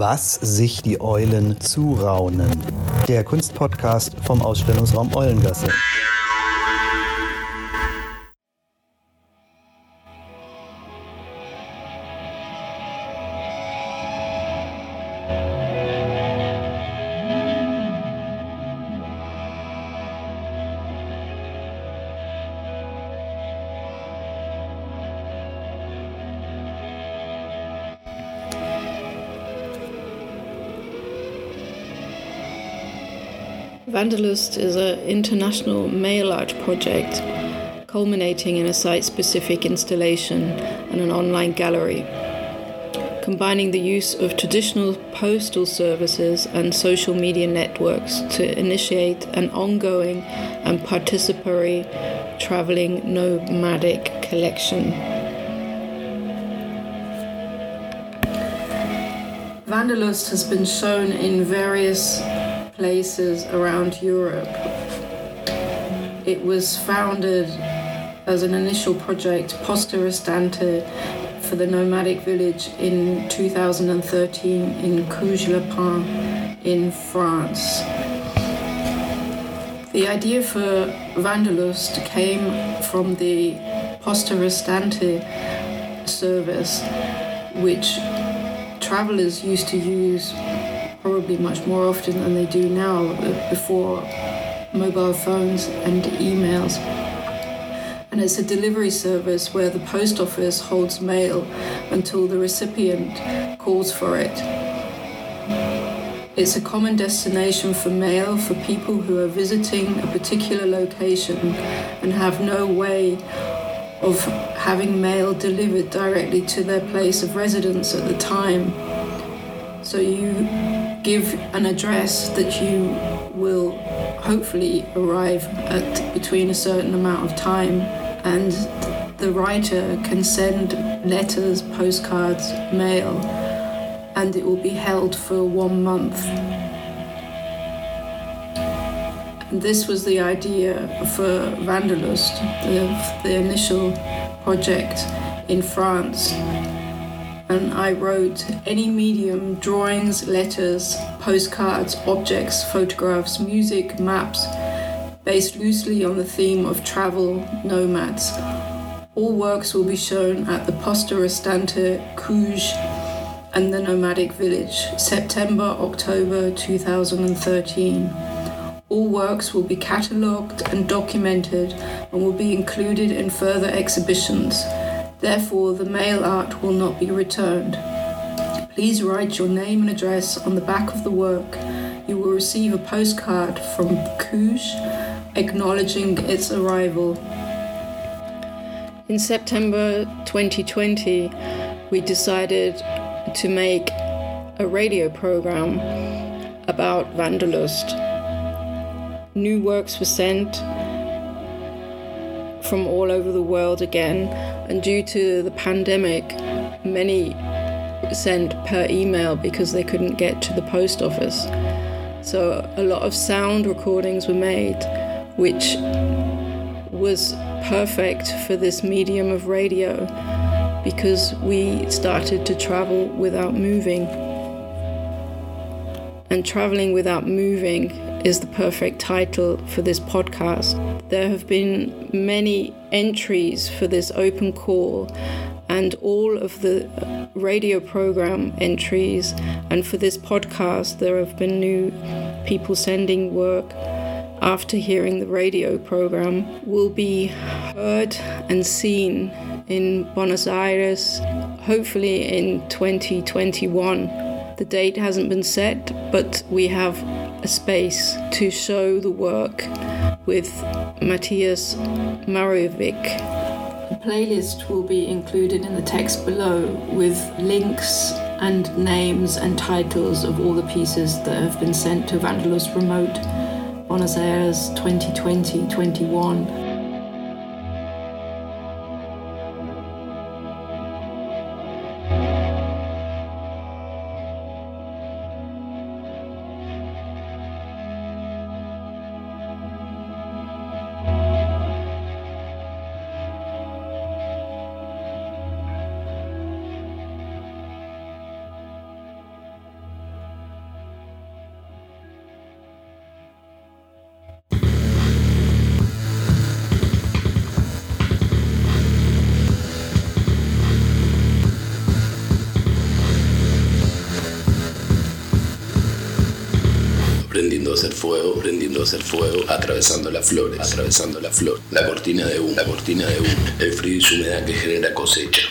Was sich die Eulen zuraunen. Der Kunstpodcast vom Ausstellungsraum Eulengasse. Vandalust is an international mail art project culminating in a site specific installation and an online gallery, combining the use of traditional postal services and social media networks to initiate an ongoing and participatory traveling nomadic collection. Vandalust has been shown in various places around Europe. It was founded as an initial project, Poste Restante, for the nomadic village in 2013 in Cuges-les-Pins in France. The idea for Vandalust came from the Poste Restante service, which travelers used to use probably much more often than they do now uh, before mobile phones and emails. And it's a delivery service where the post office holds mail until the recipient calls for it. It's a common destination for mail for people who are visiting a particular location and have no way of having mail delivered directly to their place of residence at the time. So you give an address that you will hopefully arrive at between a certain amount of time and the writer can send letters, postcards, mail, and it will be held for one month. This was the idea for Vandalust, the, the initial project in France and I wrote any medium drawings, letters, postcards, objects, photographs, music, maps, based loosely on the theme of travel nomads. All works will be shown at the Poste Restante Cuges and the Nomadic Village, September October 2013. All works will be catalogued and documented and will be included in further exhibitions. Therefore, the mail art will not be returned. Please write your name and address on the back of the work. You will receive a postcard from Cuges acknowledging its arrival. In September 2020, we decided to make a radio program about Vandalust. New works were sent from all over the world again, and due to the pandemic, many sent per email because they couldn't get to the post office. So a lot of sound recordings were made, which was perfect for this medium of radio because we started to travel without moving. And traveling without moving is the perfect title for this podcast. There have been many entries for this open call, and all of the radio program entries, and for this podcast, there have been new people sending work after hearing the radio program will be heard and seen in Buenos Aires, hopefully in 2021. The date hasn't been set, but we have a space to show the work with Matthias Marovic. A playlist will be included in the text below with links and names and titles of all the pieces that have been sent to Vandalust Remote Buenos Aires 2020 21. Hacer fuego, prendiendo a hacer fuego, atravesando las flores, atravesando la flor, la cortina de humo, la cortina de humo, el frío y su humedad que genera cosecha,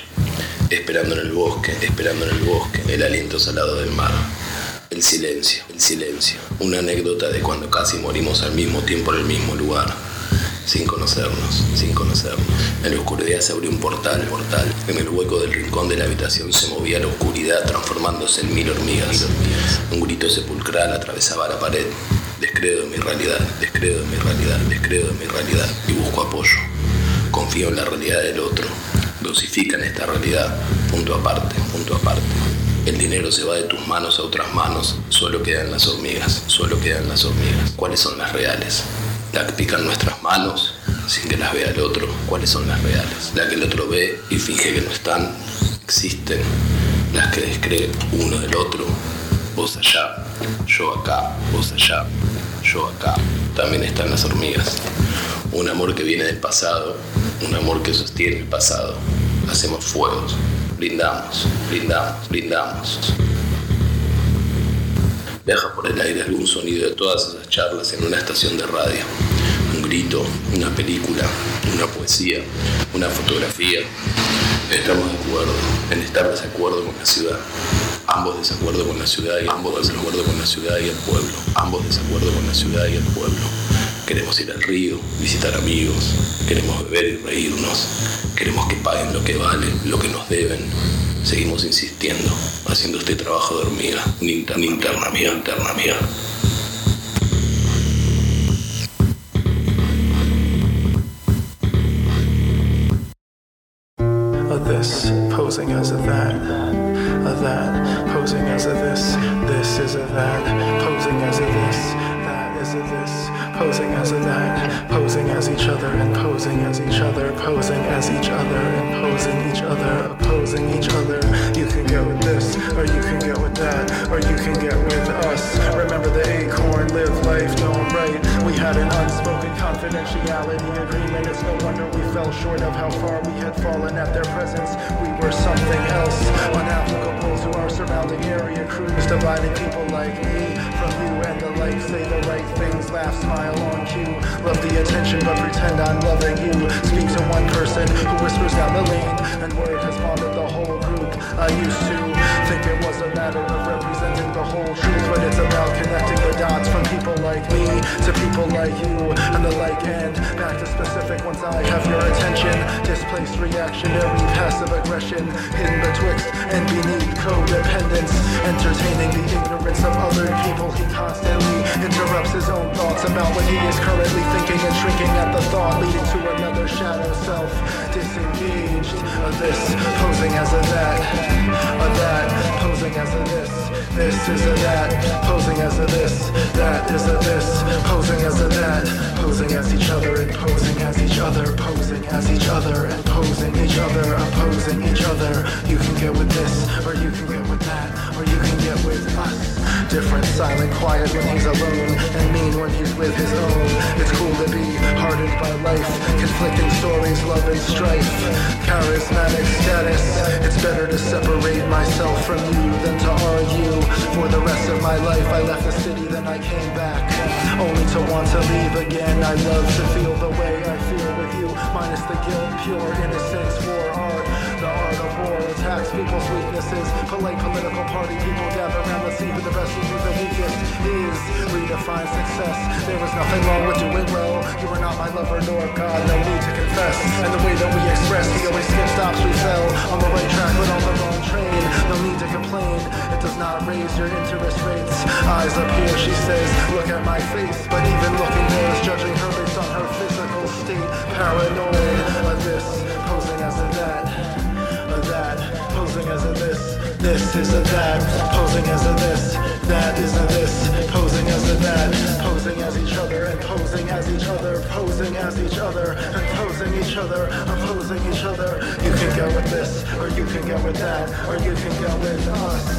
esperando en el bosque, esperando en el bosque, el aliento salado del mar. El silencio, el silencio. Una anécdota de cuando casi morimos al mismo tiempo en el mismo lugar sin conocernos, sin conocernos. En la oscuridad se abrió un portal, portal. En el hueco del rincón de la habitación se movía la oscuridad transformándose en mil hormigas. Un grito sepulcral atravesaba la pared. Descreo de mi realidad, descreo de mi realidad, descreo de mi realidad y busco apoyo. Confío en la realidad del otro. Dosifican esta realidad, punto aparte, punto aparte. El dinero se va de tus manos a otras manos, solo quedan las hormigas, solo quedan las hormigas. ¿Cuáles son las reales? la que pican nuestras manos sin que las vea el otro, cuáles son las reales. La que el otro ve y finge que no están, existen. Las que descree uno del otro, vos allá, yo acá, vos allá, yo acá. También están las hormigas. Un amor que viene del pasado, un amor que sostiene el pasado. Hacemos fuegos, brindamos, brindamos, brindamos. Viaja por el aire algún sonido de todas esas charlas en una estación de radio. Un grito, una película, una poesía, una fotografía. Estamos de acuerdo en estar desacuerdo con la ciudad. Ambos desacuerdo con la ciudad y ambos desacuerdo con la ciudad y el pueblo. Ambos desacuerdo con la ciudad y el pueblo. Queremos ir al río, visitar amigos, queremos beber y reírnos, queremos que paguen lo que vale, lo que nos deben, seguimos insistiendo, haciendo este trabajo de hormiga, un interna, interna mía, interna mía. Posing as a that, a that, posing as a this, this is a that, posing as a this, that is a this, posing as a that, posing as each other and posing as each other, posing as each other and posing each other, opposing each other. You can get with this, or you can get with that, or you can get with us. Remember the acorn, live life, don't right. We had an unspoken confidentiality agreement. It's no wonder we fell short of how far we had fallen at their presence. We were something else, unapplicable to our surrounding area crews, dividing people like me Say the right things, laugh, smile on cue. Love the attention, but pretend I'm loving you. Speak to one person who whispers down the lane, and word has bonded the whole group. I used to think it was a matter of representing the whole truth, but it's about connecting the dots from people like me to people like you, and the like end back to specific ones. I have your attention. Displaced reactionary passive aggression, hidden betwixt and beneath codependence, entertaining the ignorance of other people. He constantly interrupts his own thoughts about what he is currently thinking and shrinking at the thought, leading to another shadow self. Disengaged, of this posing as a that, a that posing as a this. This is a that, posing as a this. That is a this, posing as a that, posing as each other and posing as each other, posing as each other and posing each other, opposing each other. You can get with this, or you can get with that, or you can get with us. Different, silent, quiet when he's alone, and mean when he's with his own. It's cool to be hardened by life, conflicting stories, love and strife, charismatic status. It's better to separate myself from you than to argue. For the rest of my life, I left the city, then I came back, only to want to leave again. I love to feel the way I feel with you, minus the guilt, pure innocence, war. The art of war attacks people's weaknesses. Polite political party people gather around to see who the best who the weakest is. Redefine success. There was nothing wrong with doing well. You were not my lover nor God, no need to confess. And the way that we express, we always skip stops, we fell on the right track but on the wrong train. No need to complain. It does not raise your interest rates. Eyes up here, she says, look at my face. But even looking there is judging her based on her physical state. Paranoid is a that, posing as a this, that is a this, posing as a that, posing as each other and posing as each other, posing as each other and posing each other, opposing each other. You can go with this, or you can go with that, or you can go with us.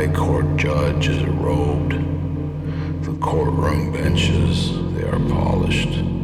High Court judge is robed. The courtroom benches, they are polished.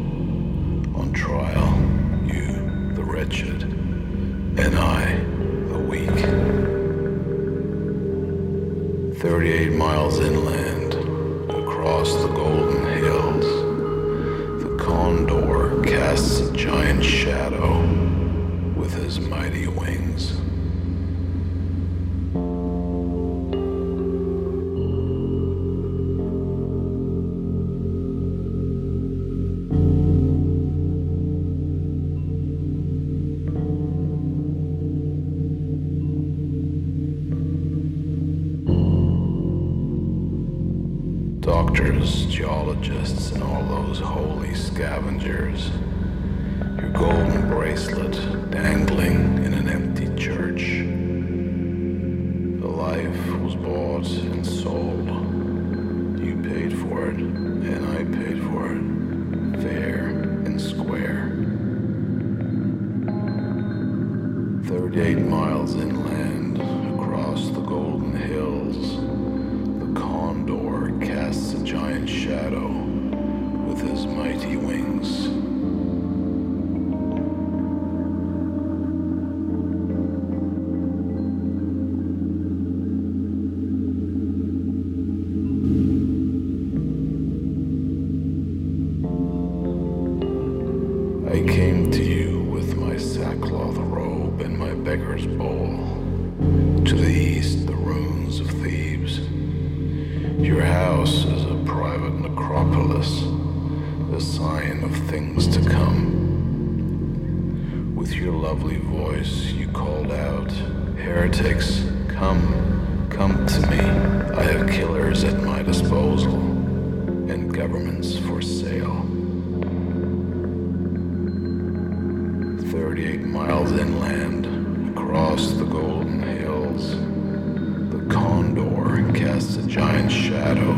casts a giant shadow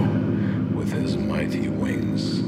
with his mighty wings.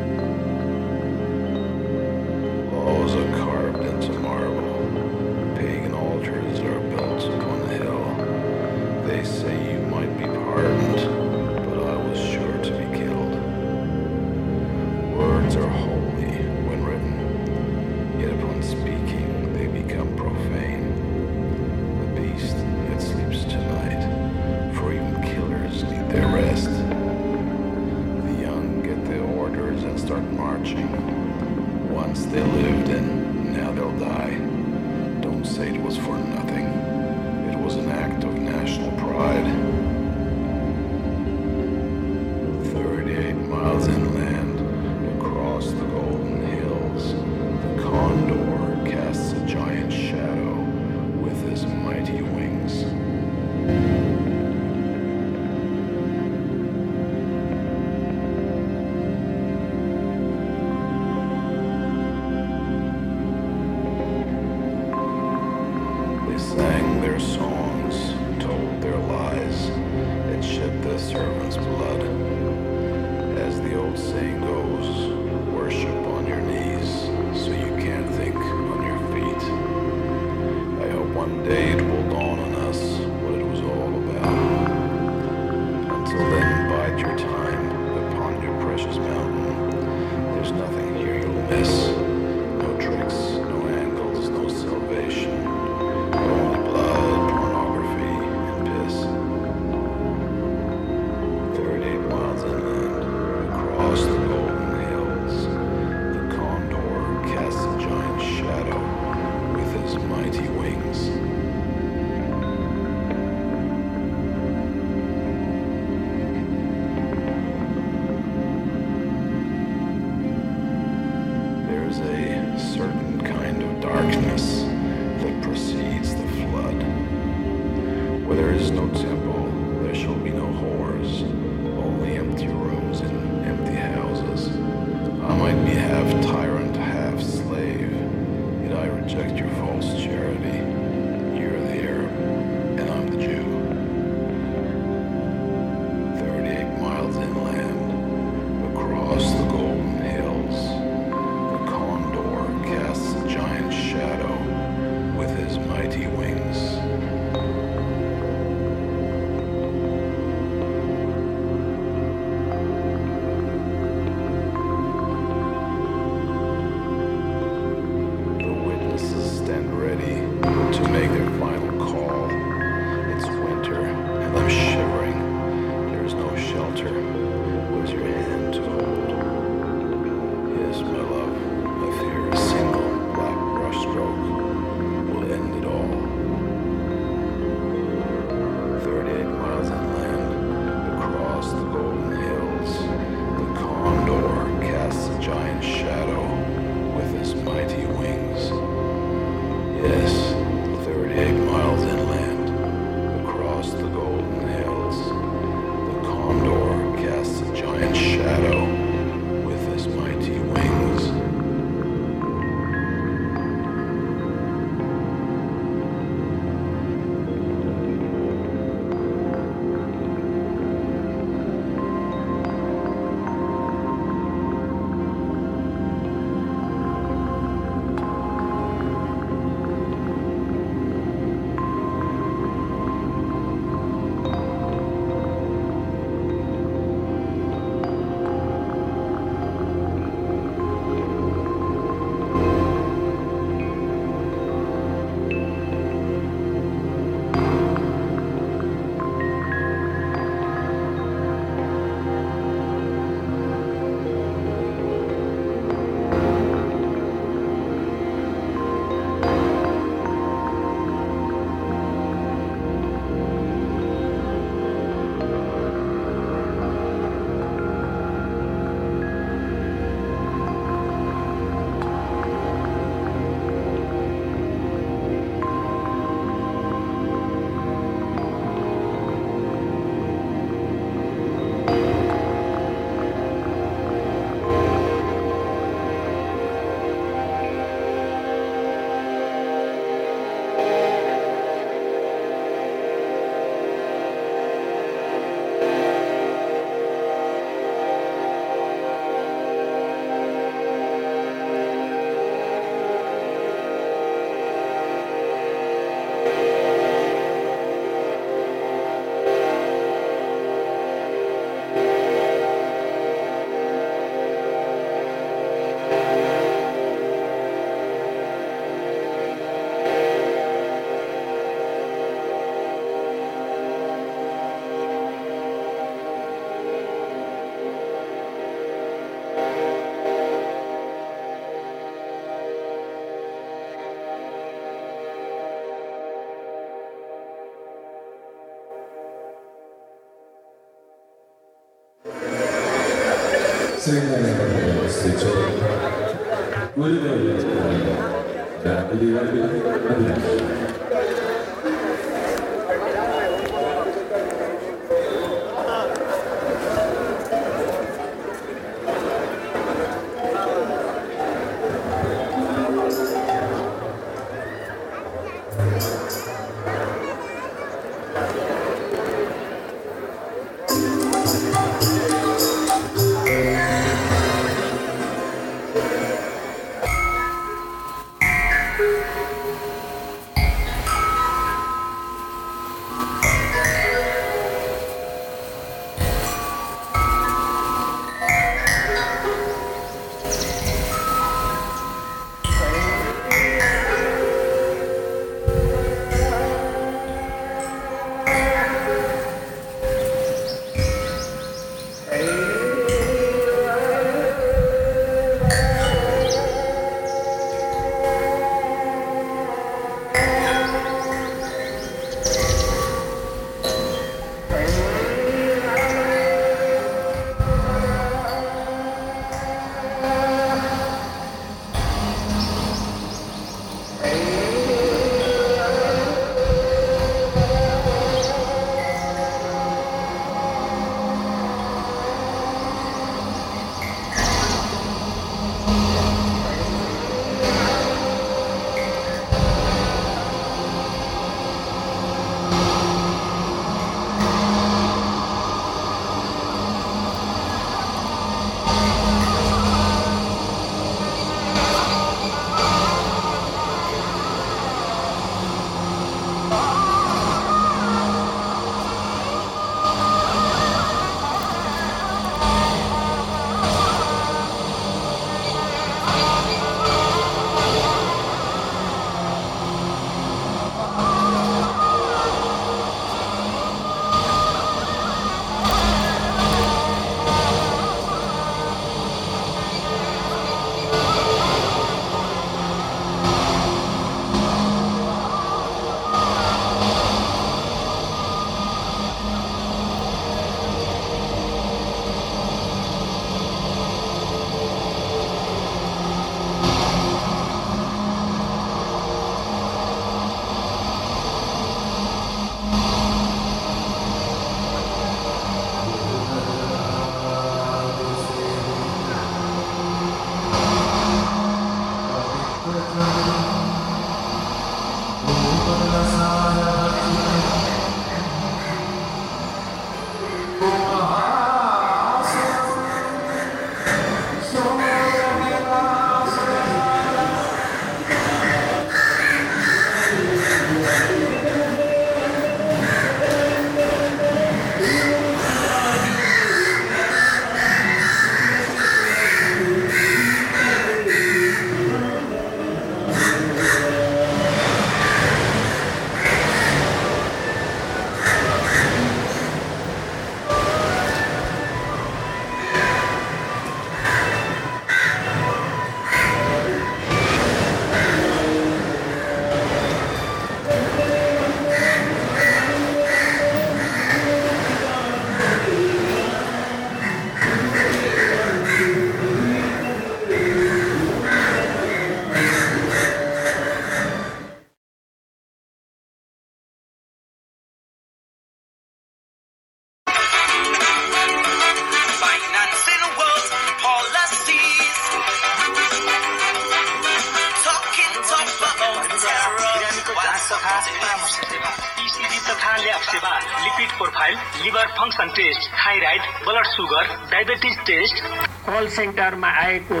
Lab सेवा lipid profile liver function test thyroid blood sugar diabetes test कल सेन्टरमा आएको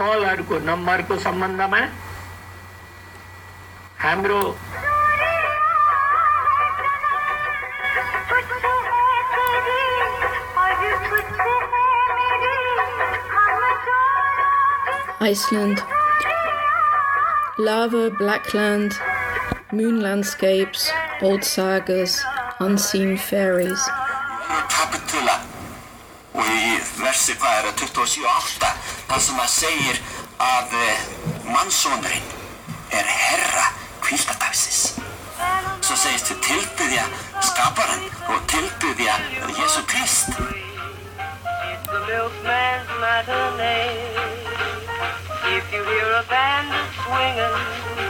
कलहरूको नम्बरको सम्बन्धमा हाम्रो Iceland. Lava, blackland, moon landscapes, old sagas, unseen fairies. Kapitula og í versi hvað er að 27.8 þar sem að segir að eh, mannsónurinn er herra kvíldadagsins svo segist þau tilbyðja skaparan og tilbyðja Jésu Krist The milkman's line matinee. If you hear a band swinging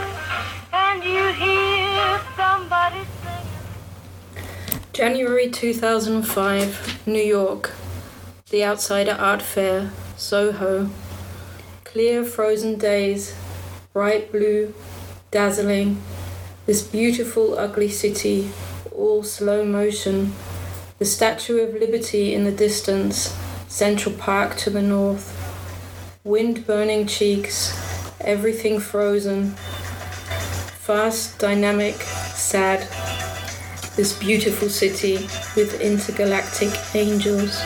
January 2005, New York. The Outsider Art Fair, Soho. Clear frozen days, bright blue, dazzling. This beautiful, ugly city, all slow motion. The Statue of Liberty in the distance, Central Park to the north. Wind burning cheeks, everything frozen. Fast, dynamic, sad. This beautiful city with intergalactic angels.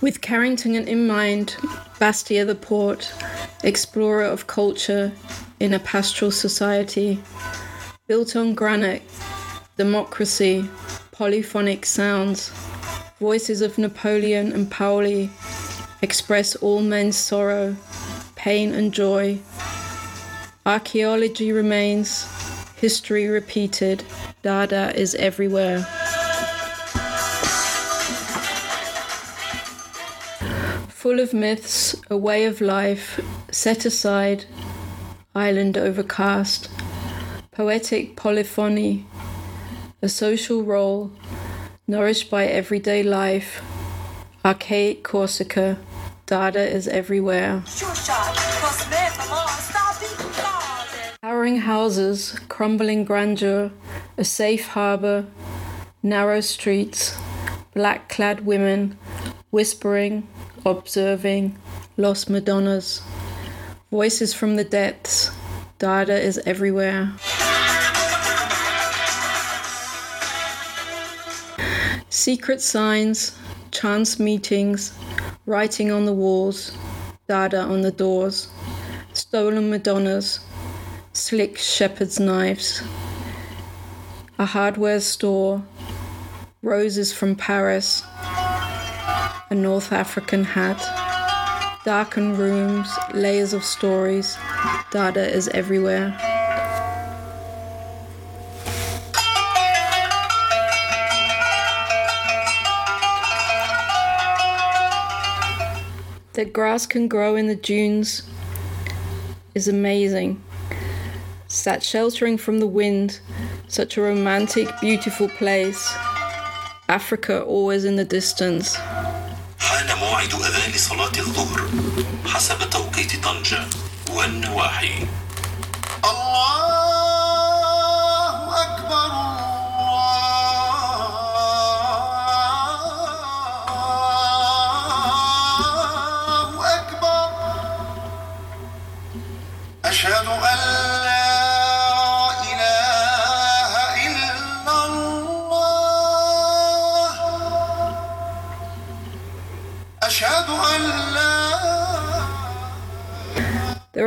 With Carrington in mind, Bastia the port, explorer of culture in a pastoral society, built on granite, democracy, polyphonic sounds, voices of Napoleon and Paoli express all men's sorrow, pain and joy. Archaeology remains, history repeated, Dada is everywhere. full of myths, a way of life, set aside, island overcast, poetic polyphony, a social role, nourished by everyday life, archaic Corsica, Dada is everywhere. Towering houses, crumbling grandeur, a safe harbour, narrow streets, black clad women, whispering, observing, lost Madonnas, voices from the depths, Dada is everywhere. Secret signs, chance meetings, writing on the walls, Dada on the doors, stolen Madonnas, slick shepherd's knives, a hardware store, roses from Paris, a North African hat, darkened rooms, layers of stories. Dada is everywhere. That grass can grow in the dunes is amazing. Sat sheltering from the wind, such a romantic, beautiful place. Africa always in the distance. حان موعد أذان صلاة الظهر حسب توقيت طنجة والنواحي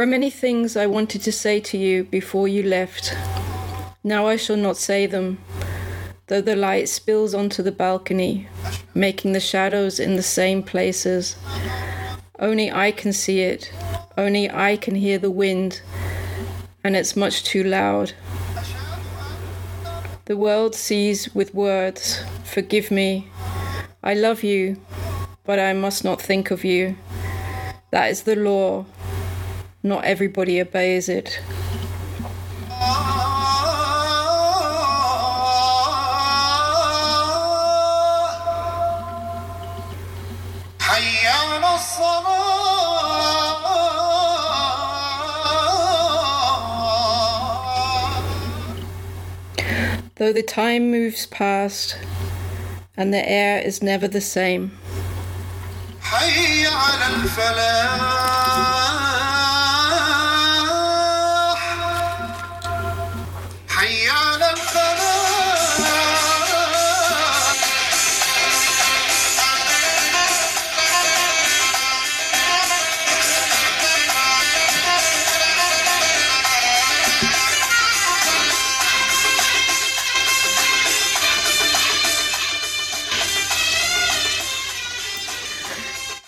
are many things I wanted to say to you before you left. Now I shall not say them, though the light spills onto the balcony, making the shadows in the same places. Only I can see it, only I can hear the wind, and it's much too loud. The world sees with words, forgive me. I love you, but I must not think of you. That is the law not everybody obeys it. Though the time moves past and the air is never the same.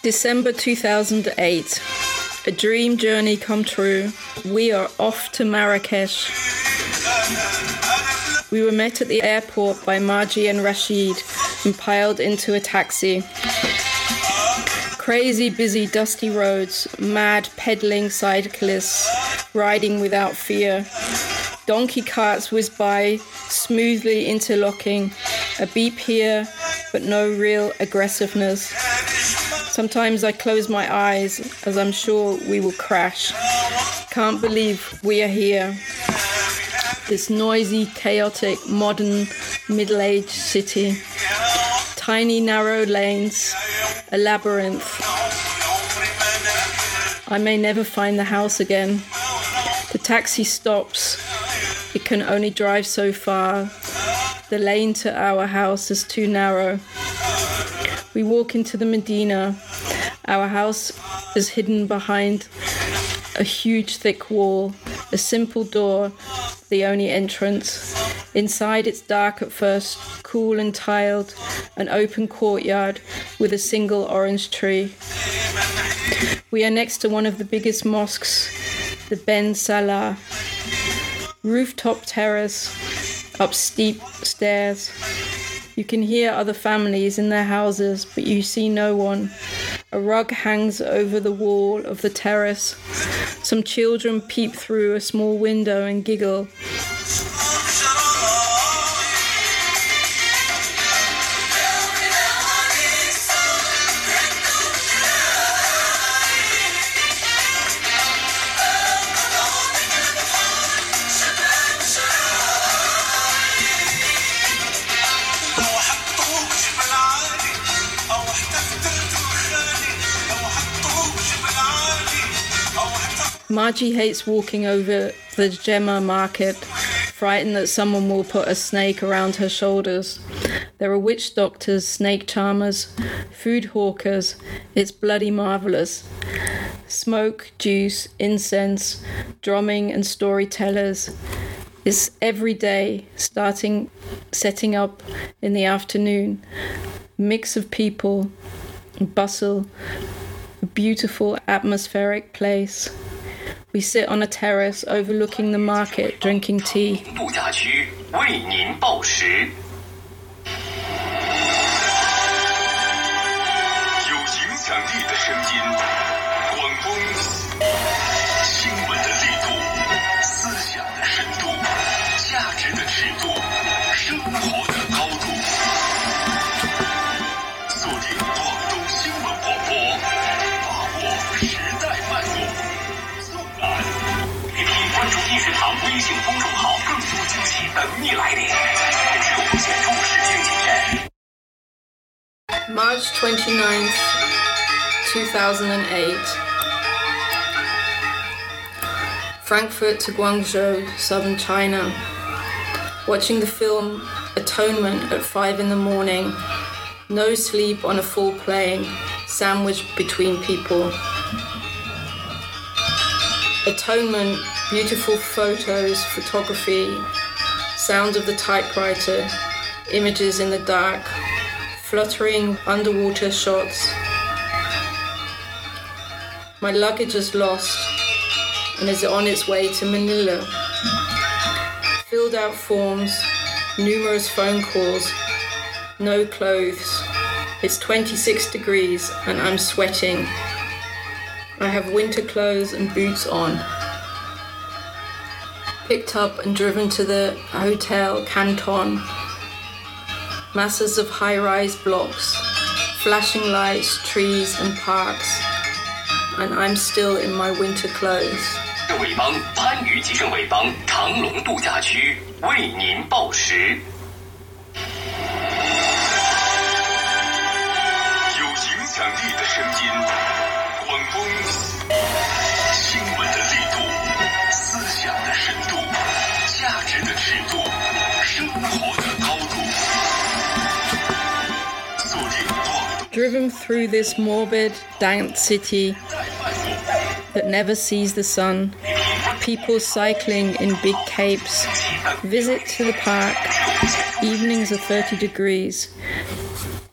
December 2008. A dream journey come true. We are off to Marrakesh. We were met at the airport by Margie and Rashid and piled into a taxi. Crazy, busy, dusty roads, mad, peddling cyclists riding without fear. Donkey carts whiz by, smoothly interlocking, a beep here, but no real aggressiveness. Sometimes I close my eyes as I'm sure we will crash. Can't believe we are here. This noisy, chaotic, modern, middle aged city. Tiny, narrow lanes, a labyrinth. I may never find the house again. The taxi stops. It can only drive so far. The lane to our house is too narrow. We walk into the Medina. Our house is hidden behind a huge thick wall, a simple door, the only entrance. Inside, it's dark at first, cool and tiled, an open courtyard with a single orange tree. We are next to one of the biggest mosques, the Ben Salah. Rooftop terrace, up steep stairs. You can hear other families in their houses, but you see no one. A rug hangs over the wall of the terrace. Some children peep through a small window and giggle. Margie hates walking over the Jemaa market, frightened that someone will put a snake around her shoulders. There are witch doctors, snake charmers, food hawkers. It's bloody marvelous. Smoke, juice, incense, drumming, and storytellers. It's every day, starting setting up in the afternoon. Mix of people, bustle, beautiful atmospheric place. We sit on a terrace overlooking the market, drinking tea. 多惊喜等你来临。也是无线中视听谨慎。 March 29th, 2008. Frankfurt to Guangzhou, southern China. Watching the film Atonement at 5 in the morning. No sleep on a full plane, sandwiched between people. Atonement, beautiful photos, photography, sound of the typewriter, images in the dark, fluttering underwater shots. My luggage is lost and is on its way to Manila. Filled out forms, numerous phone calls, no clothes. It's 26 degrees and I'm sweating. I have winter clothes and boots on Picked up and driven to the Hotel Canton. Masses of high rise blocks, flashing lights, trees, and parks. And I'm still in my winter clothes. 伟邦番禺集盛伟邦长隆度假区为您报时。 Driven through this morbid, dank city that never sees the sun, people cycling in big capes, visit to the park, evenings are 30 degrees,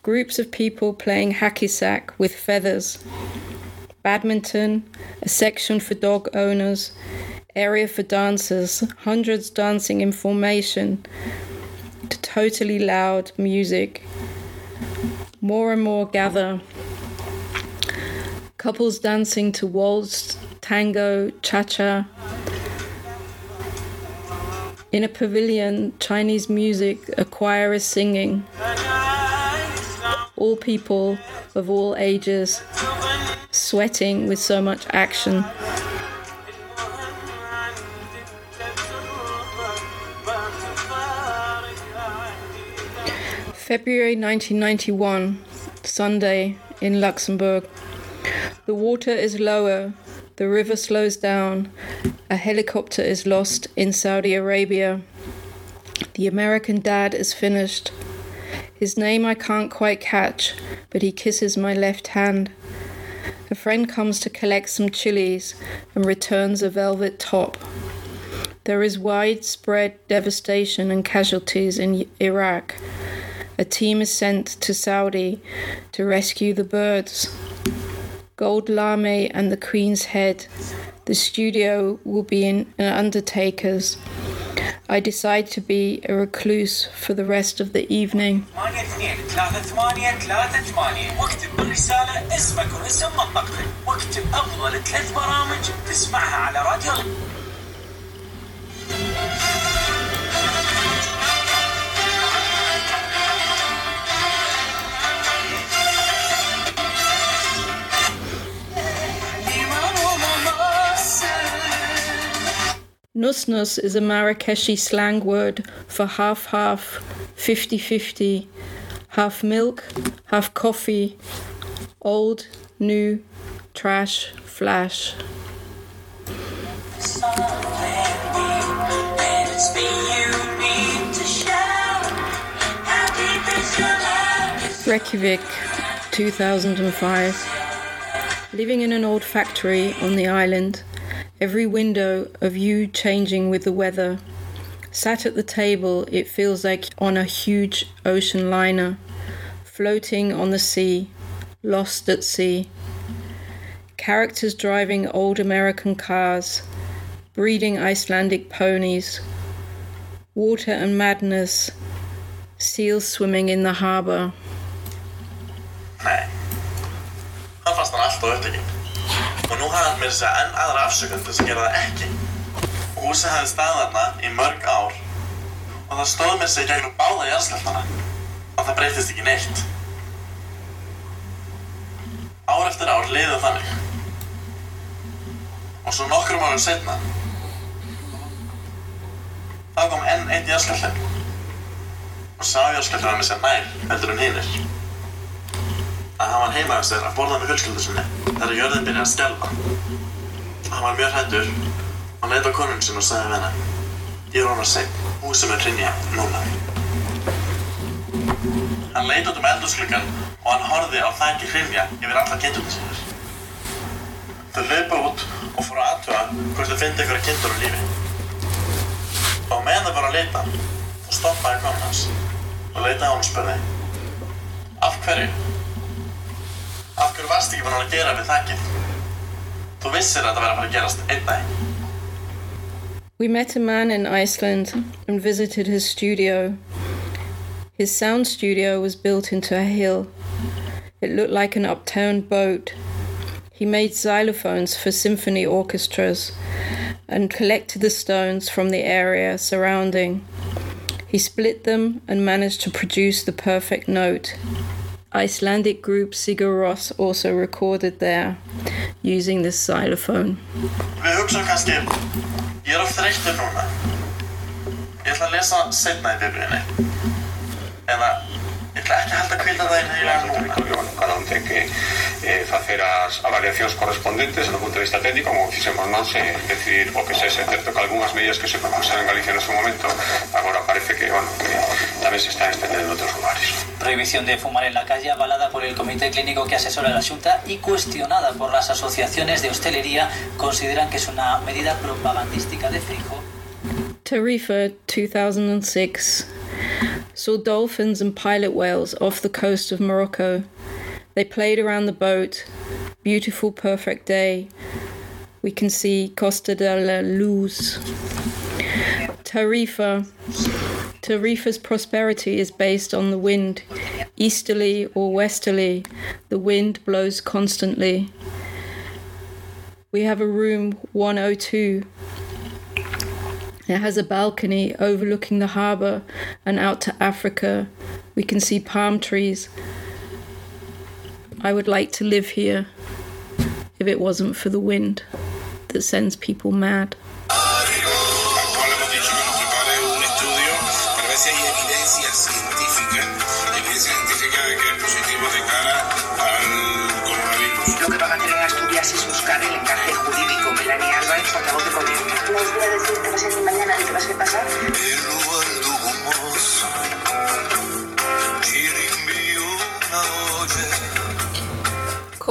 groups of people playing hacky sack with feathers, badminton, a section for dog owners, area for dancers, hundreds dancing in formation, to totally loud music. More and more gather. Couples dancing to waltz, tango, cha cha. In a pavilion, Chinese music, a choir is singing. All people of all ages, sweating with so much action. February 1991, Sunday in Luxembourg. The water is lower, the river slows down, a helicopter is lost in Saudi Arabia. The American dad is finished. His name I can't quite catch, but he kisses my left hand. A friend comes to collect some chilies and returns a velvet top. There is widespread devastation and casualties in Iraq. A team is sent to Saudi to rescue the birds. Gold Lame and the Queen's Head. The studio will be in an undertaker's. I decide to be a recluse for the rest of the evening. Nus is a Marrakeshi slang word for half half, 50 50, half milk, half coffee, old, new, trash, flash. Reykjavik, 2005. Living in an old factory on the island, every window of you changing with the weather. Sat at the table, it feels like on a huge ocean liner, floating on the sea, lost at sea. Characters driving old American cars, breeding Icelandic ponies, water and madness, seals swimming in the harbor. Nei. Hann fannst hann alltaf upptekinn. Og nú hafði hann með þess að enn aðra afsökun til þess að gera það ekki. Húsið hafði staðið þarna í mörg ár og það stóð með sig gegnum báða jarðskjálftana og það breytist ekki neitt. Ár eftir ár liðið þannig. Og svo nokkrum árum setna þá kom enn einn jarðskjálfti og sá var með sér nær heldur en hinnir að hann var heima hjá sér að borða með fjölskyldu sinni þegar jörðin byrjaði að skelfa. Hann var mjög hættur og leit á konun sin og sagði við henni Ég er orðinn seinn, húsið mun hrynja núna. Hann leit út um eldhúsgluggan og hann horfði á þæki hrynja yfir alla kindurna sinir. Þau hlaupa út og fóru að aðtuga hvort þau fyndi einhverja kindur á lífi. Og meðan þau voru að leita, þá stoppaði konan hans og leitaði á hann og spurði Af hverju? Af hverju varst ekki búinn að gera við þakkið? Þú vissir að verði að fara að gerast einn dag. We met a man in Iceland and visited his studio. His sound studio was built into a hill. It looked like an upturned boat. He made xylophones for symphony orchestras and collected the stones from the area surrounding. He split them and managed to produce the perfect note. Icelandic group Sigur Rós also recorded there using this xylophone. Við hugsaum kannski, ég er núna. Ég ætla að lesa setna í un ten que eh, facer as avaliacións correspondentes no punto de vista técnico, como fixemos nós, eh, decidir o que se é certo que algunhas medidas que se propuseron en Galicia no seu momento, agora parece que, bueno, que tamén se está extendendo en outros lugares. Prohibición de fumar en la calle avalada por el comité clínico que asesora la Junta y cuestionada por las asociaciones de hostelería consideran que es una medida propagandística de Feijóo. Tarifa 2006 saw dolphins and pilot whales off the coast of Morocco. They played around the boat. Beautiful, perfect day. We can see Costa de la Luz. Tarifa Tarifa's prosperity is based on the wind. Easterly or westerly, the wind blows constantly. We have a room 102. It has a balcony overlooking the harbour and out to Africa. We can see palm trees. I would like to live here if it wasn't for the wind that sends people mad.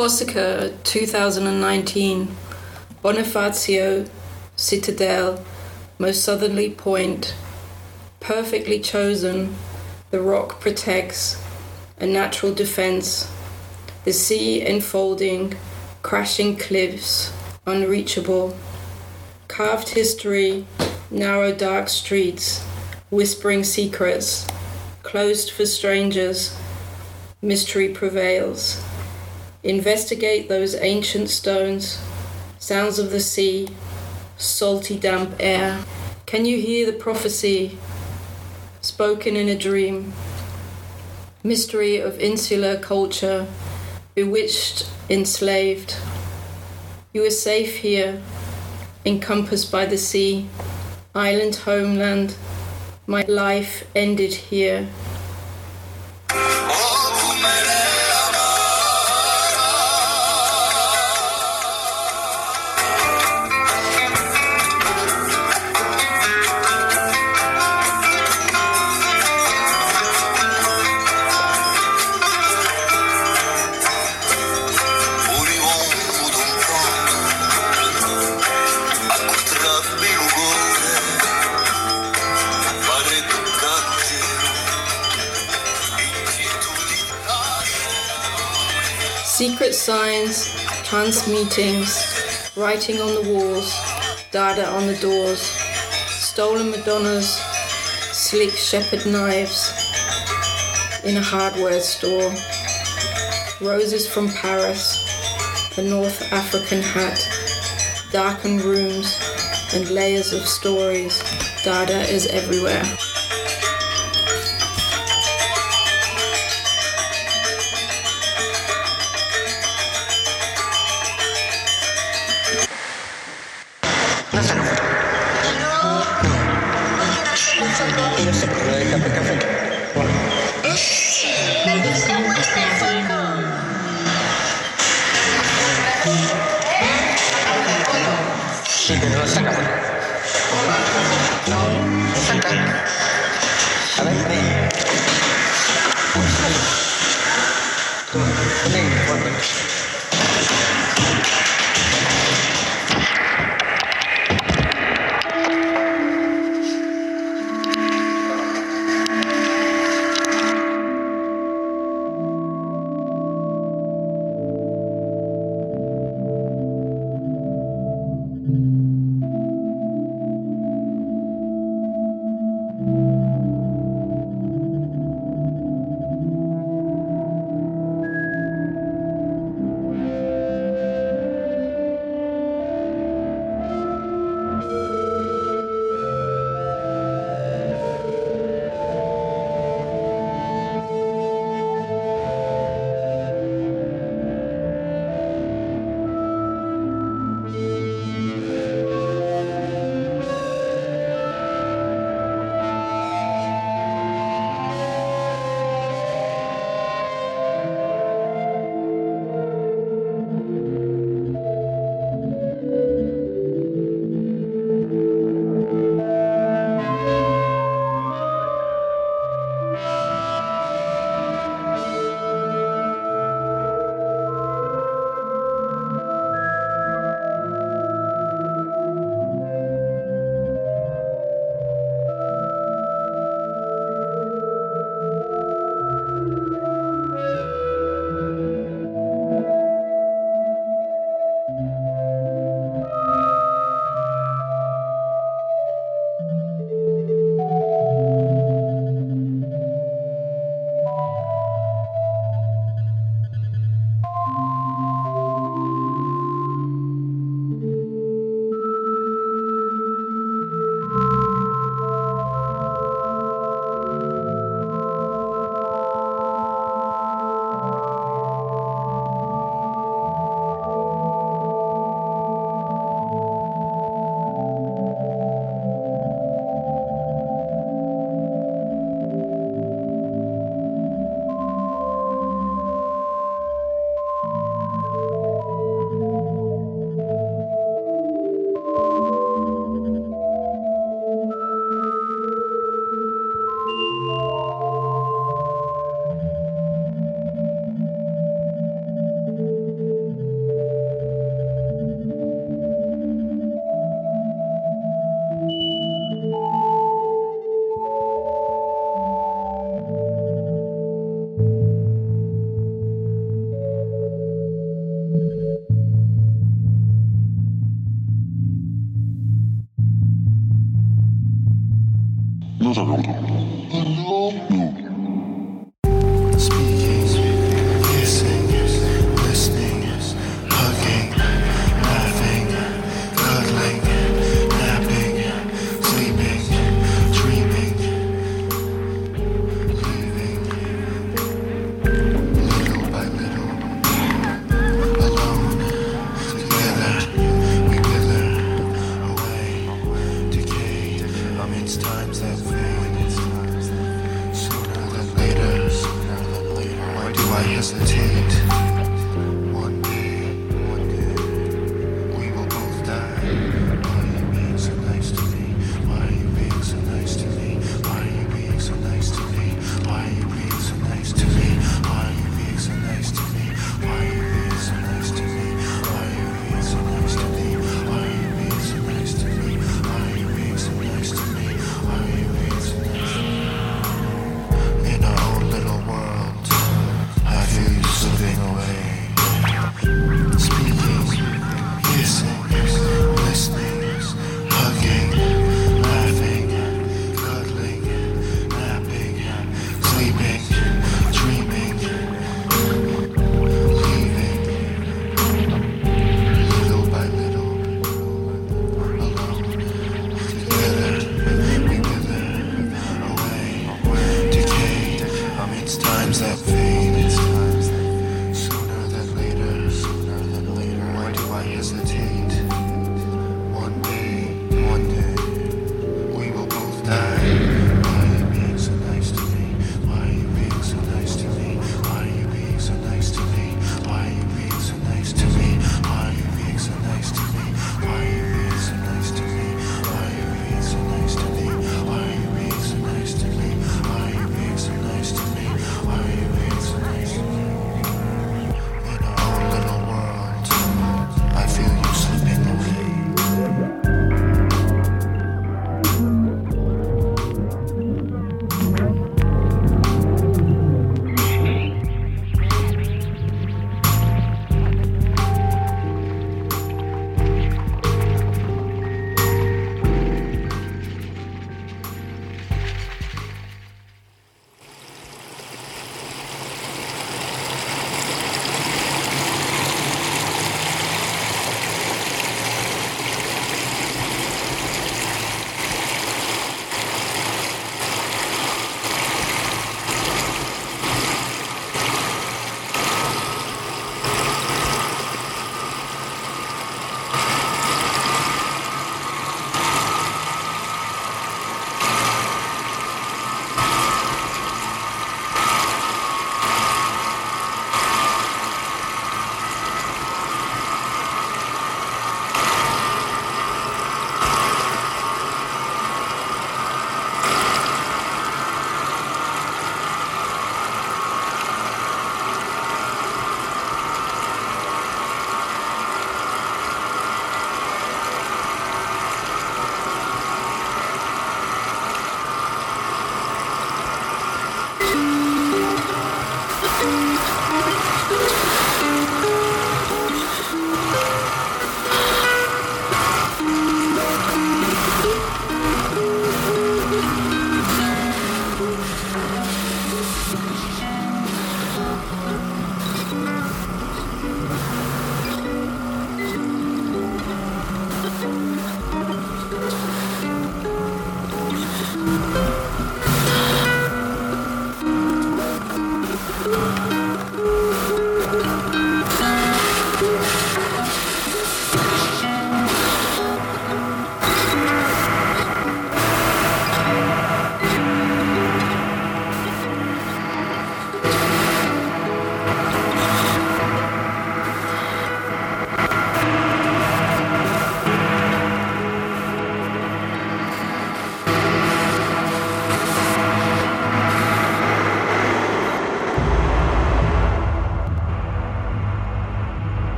Corsica 2019 Bonifacio Citadel most southerly point. Perfectly chosen the rock protects a natural defense. The sea enfolding crashing cliffs unreachable. Carved history narrow dark streets whispering secrets closed for strangers. Mystery prevails Investigate those ancient stones, sounds of the sea, salty damp air. Can you hear the prophecy spoken in a dream? Mystery of insular culture, bewitched, enslaved. You are safe here, encompassed by the sea, island homeland. My life ended here. Signs, meetings, writing on the walls, dada on the doors, stolen Madonnas, sleek shepherd knives in a hardware store, roses from Paris, a North African hat, darkened rooms, and layers of stories. Dada is everywhere.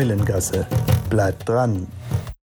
Eulengasse. Bleibt dran!